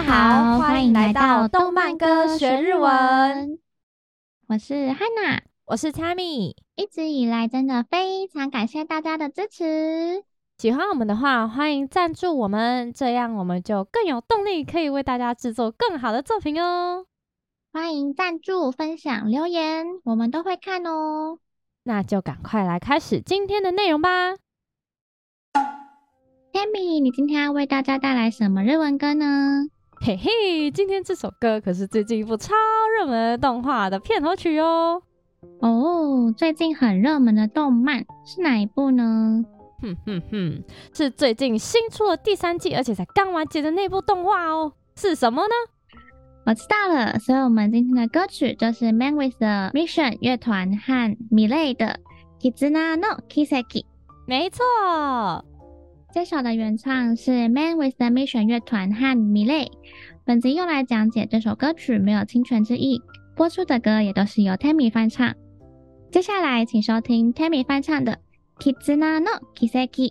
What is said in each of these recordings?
家好，欢迎来到动漫歌学日文。我是 Hana，我是 Tammy。一直以来，真的非常感谢大家的支持。喜欢我们的话，欢迎赞助我们，这样我们就更有动力，可以为大家制作更好的作品哦。欢迎赞助、分享、留言，我们都会看哦。那就赶快来开始今天的内容吧。Tammy，你今天要为大家带来什么日文歌呢？嘿嘿，今天这首歌可是最近一部超热门的动画的片头曲哦。哦，最近很热门的动漫是哪一部呢？哼哼哼，是最近新出了第三季，而且才刚完结的那部动画哦。是什么呢？我知道了，所以我们今天的歌曲就是 Man with the Mission 乐团和 Milet 的 Kizuna no Kiseki。没错，这首的原唱是 Man with the Mission 乐团和米类。本集用来讲解这首歌曲没有侵权之意，播出的歌也都是由 Tammy 翻唱。接下来请收听 Tammy 翻唱的。Kizuna no Kiseki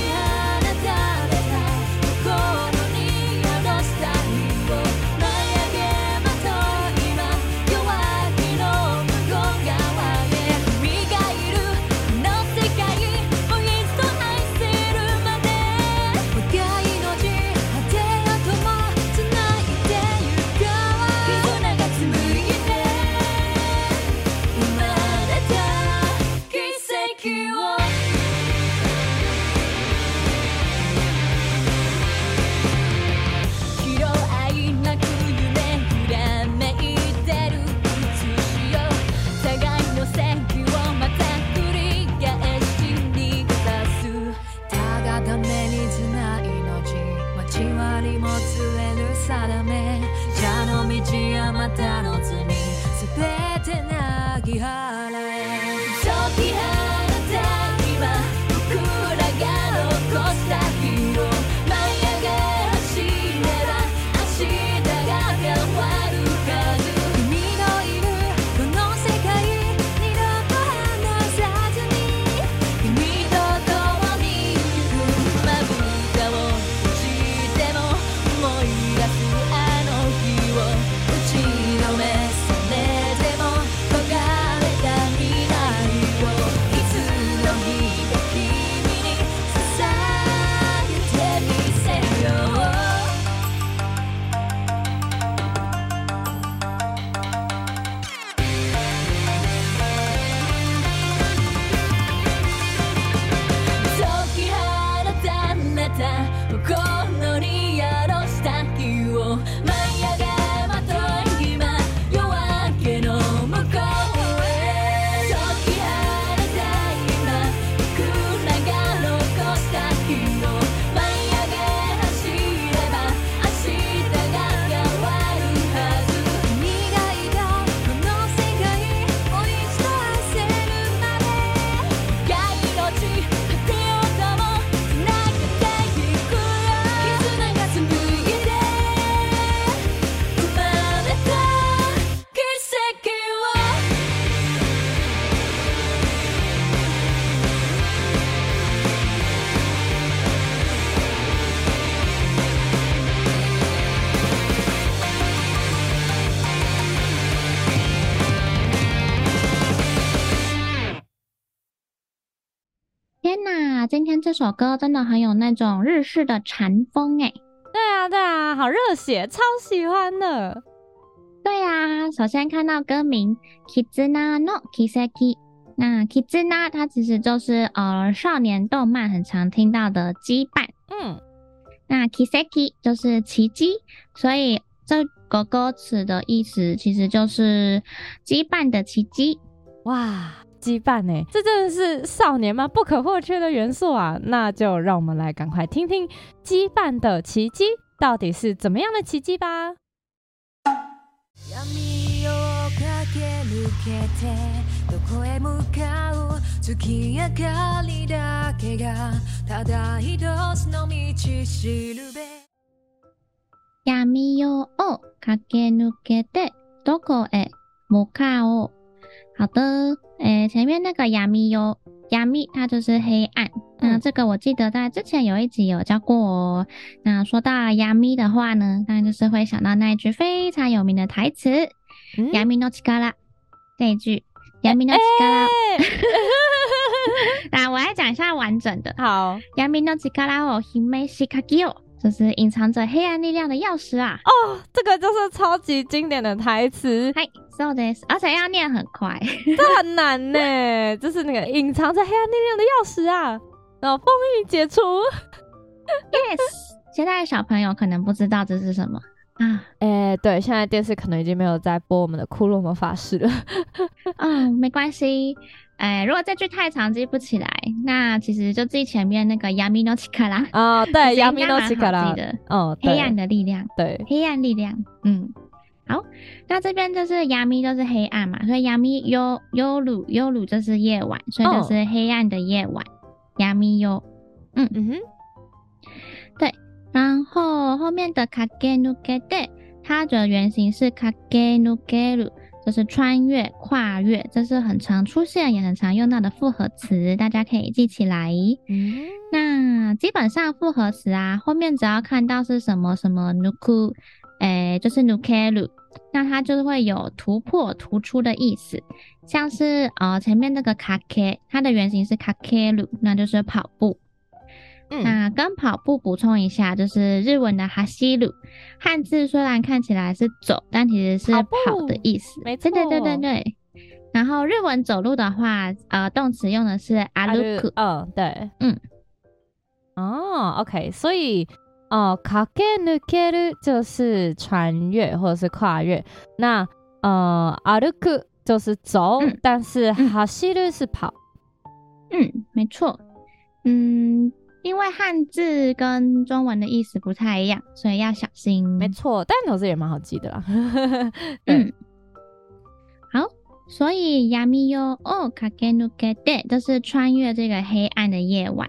今天这首歌真的很有那种日式的禅风哎，对啊对啊，好热血，超喜欢的。对呀、啊，首先看到歌名 Kizuna no Kiseki，那 Kizuna 它其实就是呃少年动漫很常听到的羁绊，嗯，那 Kiseki 就是奇迹，所以这个歌词的意思其实就是羁绊的奇迹。哇，羁绊呢？这真的是少年吗？不可或缺的元素啊！那就让我们来赶快听听羁绊的奇迹到底是怎么样的奇迹吧。暗夜を駆け抜けてどこへ向かおう。好的， 诶，前面那个暗夜，暗它就是黑暗。那这个我记得在之前有一集有教过哦。那说到暗的话呢，当然就是会想到那一句非常有名的台词，暗の力这一句，暗の力。那我来讲一下完整的。好，暗の力を秘め仕挂けよ。 就是隐藏着黑暗力量的钥匙啊！哦，这个就是超级经典的台词。嗨，so this，而且要念很快，这很难呢。就是那个隐藏着黑暗力量的钥匙啊，然后封印解除。Yes，现在小朋友可能不知道这是什么啊？哎、欸，对，现在电视可能已经没有在播我们的库洛魔法师了。嗯、哦，没关系。哎，如果这句太长记不起来，那其实就记前面那个暗の力啊，对，暗の力的，哦，黑暗的力量，对，黑暗力量，嗯，好，那这边就是暗就是黑暗嘛，所以暗夜夜夜就是夜晚，所以就是黑暗的夜晚，暗夜，嗯嗯哼，对，然后后面的駆け抜けて，它的原型是駆け抜 ける。就是穿越、跨越，这是很常出现也很常用到的复合词，大家可以记起来。嗯，那基本上复合词啊，后面只要看到是什么什么抜く，诶，就是抜ける，那它就是会有突破、突出的意思。像是呃前面那个かけ，它的原型是かける，那就是跑步。 嗯、那跟跑步补充一下，就是日文的哈西鲁，汉字虽然看起来是走，但其实是跑的意思。没错，对对对对。然后日文走路的话，呃，动词用的是歩く。嗯，对，嗯。哦，OK，所以哦，駆け抜ける就是穿越或者是跨越。那呃，歩く就是走，嗯、但是哈西鲁是跑。嗯，没错。嗯。 因为汉字跟中文的意思不太一样，所以要小心。没错，但有时也蛮好记的啦。嗯，好，所以暗夜を駆け抜けて都是穿越这个黑暗的夜晚。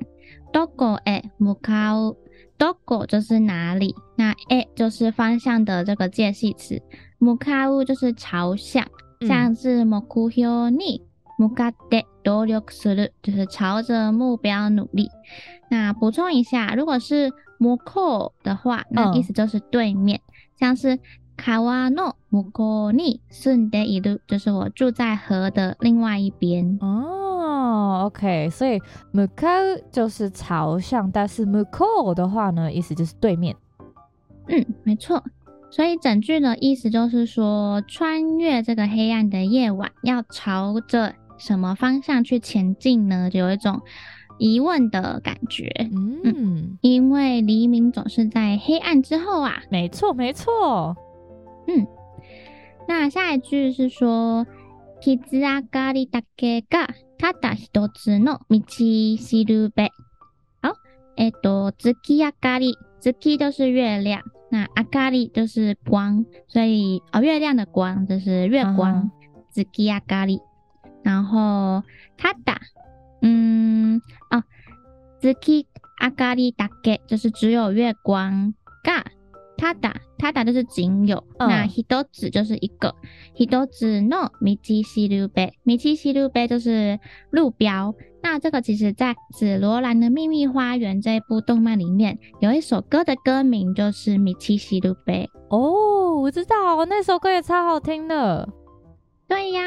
どこへ向かう？どこ就是哪里，那へ就是方向的这个介系词，向かう就是朝向，像是目标に向かって努力する，就是朝着目标努力。 那补充一下，如果是向こう的话，那意思就是对面，嗯、像是川の向こうに住んでいる，就是我住在河的另外一边。哦，OK，所以向かう就是朝向，但是向こう的话呢，意思就是对面。嗯，没错。所以整句的意思就是说，穿越这个黑暗的夜晚，要朝着什么方向去前进呢？就有一种。 疑问的感觉，嗯，嗯，因为黎明总是在黑暗之后啊，没错，没错，嗯，那下一句是说，伤上がりだけがただ一つの道しるべ。好，えっと、月明かり，月就是月亮，那明かり就是光，所以哦，月亮的光就是月光，月明かり，然后ただ。 嗯哦，月明かりだけ就是只有月光。がただただ就是仅有。嗯、那一つ就是一个。一つの道しるべ。道しるべ就是路标。那这个其实在《紫罗兰的秘密花园》这一部动漫里面，有一首歌的歌名就是道しるべ。哦，我知道，那首歌也超好听的。 对呀，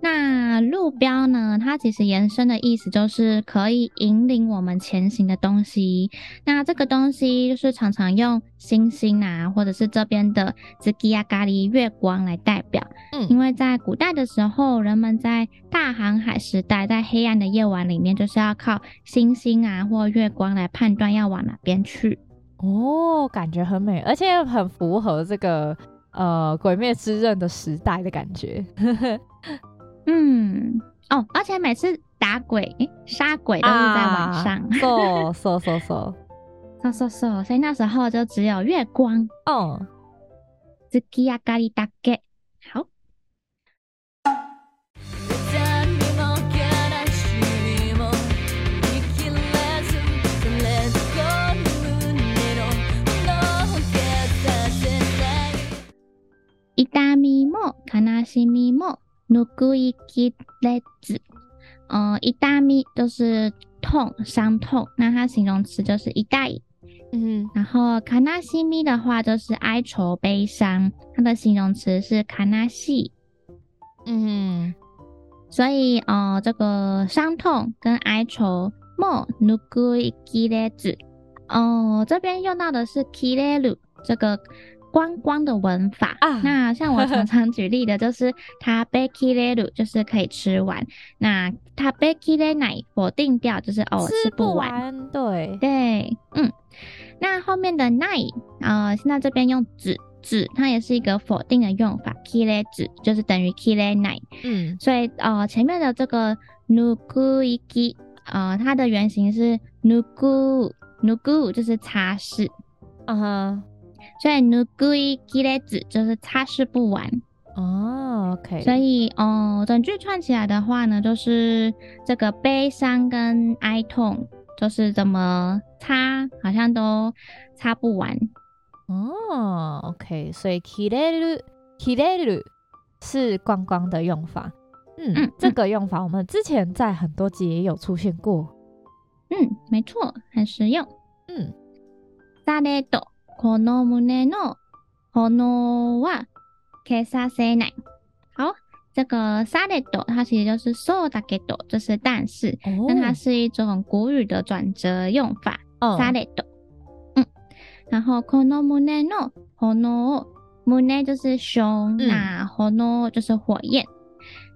那路标呢？它其实延伸的意思就是可以引领我们前行的东西。那这个东西就是常常用星星啊，或者是这边的月明かり月光来代表。嗯，因为在古代的时候，人们在大航海时代，在黑暗的夜晚里面，就是要靠星星啊或月光来判断要往哪边去。哦，感觉很美，而且很符合这个。呃，鬼灭之刃的时代的感觉，嗯，哦，而且每次打鬼、杀鬼都是在晚上，嗖嗖嗖嗖嗖嗖嗖，所以那时候就只有月光，哦，月明かりだけ，好。 悲しみもぬくいきれず，呃，痛み都是痛、伤痛，那它形容词就是痛い。嗯，然后悲しみ的话就是哀愁、悲伤，它的形容词是悲しい。嗯，所以呃，这个伤痛跟哀愁もぬくいきれず，哦，这边用到的是きれる这个。 光光的文法啊，那像我常常举例的就是它食べきれる就是可以吃完，那它食べきれない否定掉就是哦吃不完，对对，嗯，那后面的ない呃，现在这边用子子，它也是一个否定的用法，きれず就是等于きれない，嗯，所以呃前面的这个ぬくいき呃它的原型是ぬくぬく就是擦拭，嗯哼。 所以ぬくいきれず就是擦拭不完哦，OK。所以哦，整句串起来的话呢，就是这个悲伤跟哀痛，就是怎么擦，好像都擦不完哦，OK。所以きれるきれる是光光的用法，嗯，嗯，这个用法我们之前在很多集也有出现过，嗯，没错，很实用，嗯，されど。 この胸の炎は消させない。好，这个されど它其实就是そうだけど，就是但是，那、哦、它是一种古语的转折用法。されど，嗯，然后この胸の炎，胸就是胸，嗯、那炎就是火焰。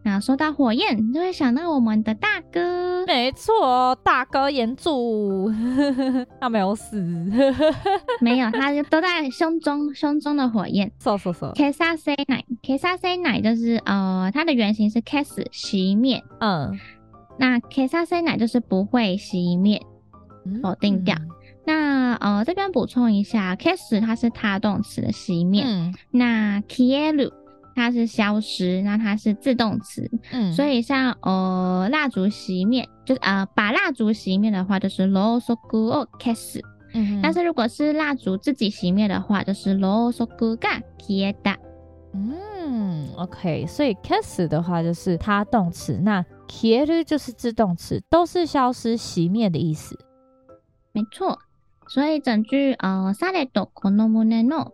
那说到火焰，就会想到我们的大哥。没错，大哥炎柱，他没有死，没有，他就都在胸中，胸中的火焰。说说说。消させない，消させない就是呃，它的原型是消す熄灭。嗯。那消させない就是不会熄灭，否定掉。嗯、那呃，这边补充一下，消す它是他动词的熄灭。嗯。那消える。 它是消失，那它是自动词，嗯，所以像呃蜡烛熄灭，就是呃把蜡烛熄灭的话，就是ろうそくを消す，嗯哼，但是如果是蜡烛自己熄灭的话，就是ろうそくが消えた，嗯，OK，所以消す的话就是它动词，那消える就是自动词，都是消失、熄灭的意思，没错，所以整句呃されどこの胸の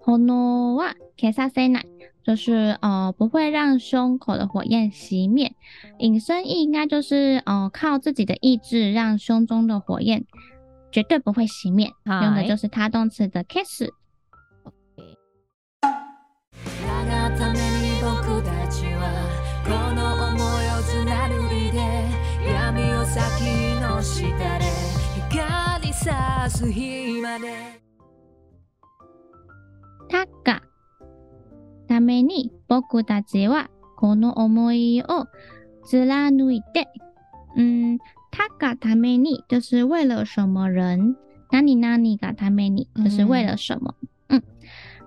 炎は 消させない。就是呃不会让胸口的火焰熄灭，引申义应该就是呃靠自己的意志让胸中的火焰绝对不会熄灭，用的就是他动词的消す。他嘎。た めに仆たちはこの思いを贯いて，嗯，他がために就是为了什么人，何々がために就是为了什么，嗯，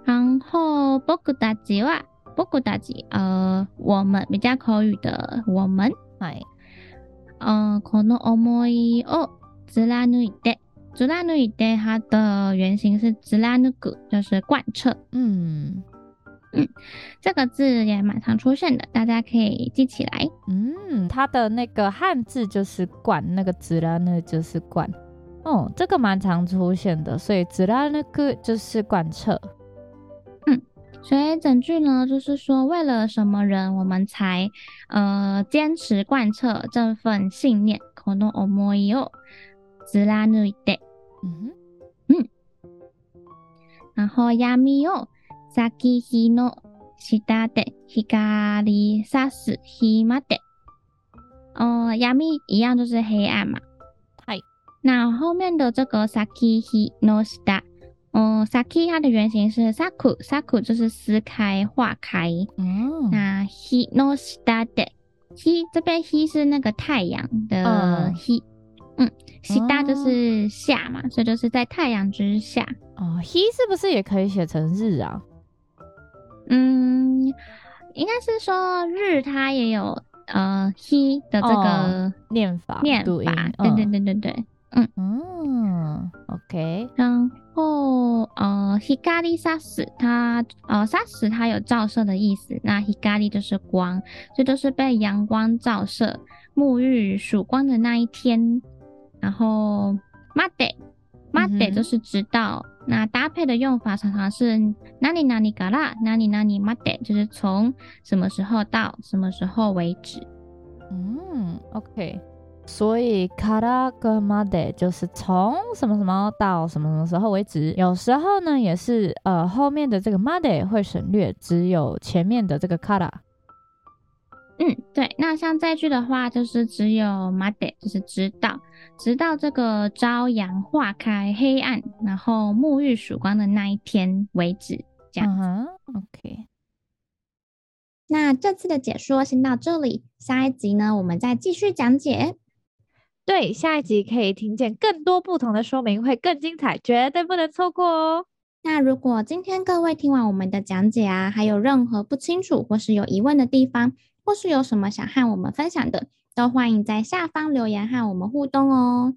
然后仆たちは仆たち，呃，我们比较口语的我们，哎，呃，この思いを贯いて，贯いて它的原型是贯く，就是贯彻，嗯。 嗯，这个字也蛮常出现的，大家可以记起来。嗯，它的那个汉字就是“贯”，那个“贯”呢就是“贯”。哦，这个蛮常出现的，所以“贯く”就是贯彻。嗯， 所以整句呢，就是说为了什么人，我们才呃坚持贯彻这份信念。この思いを贯いて。嗯嗯。然后暗を 咲き火の下で光さす日まで。呃，暗一样就是黑暗嘛。嗨。那后面的这个咲き火の下。嗯，saki 它的原型是 saku，saku 就是撕开、化开。嗯，那 hi no shita，hi 这边 hi 是那个太阳的 hi，嗯，shita 就是下嘛，所以就是在太阳之下。哦，hi 是不是也可以写成日啊？ 嗯，应该是说日它也有呃 he 的这个念法，念法，对对对对对，嗯。嗯，OK，然后呃，hikari sasu 它呃 sasu 它有照射的意思，那 hikari 就是光，这都是被阳光照射、沐浴曙光的那一天。然后 made made 就是直到，嗯、那搭配的用法常常是 nani nani kara nani nani made，就是从什么时候到什么时候为止。嗯，OK。所以卡拉格马德就是从什么什么到什么什么时候为止。有时候呢，也是呃后面的这个马德会省略，只有前面的这个卡拉。嗯，对。那像这句的话，就是只有马德，就是直到直到这个朝阳化开黑暗，然后沐浴曙光的那一天为止，这样。嗯，OK。那这次的解说先到这里，下一集呢，我们再继续讲解。对，下一集可以听见更多不同的说明，会更精彩，绝对不能错过哦。那如果今天各位听完我们的讲解啊，还有任何不清楚或是有疑问的地方，或是有什么想和我们分享的，都欢迎在下方留言和我们互动哦。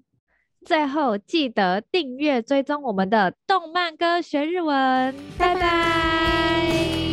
最后记得订阅追踪我们的动漫歌学日文，拜拜。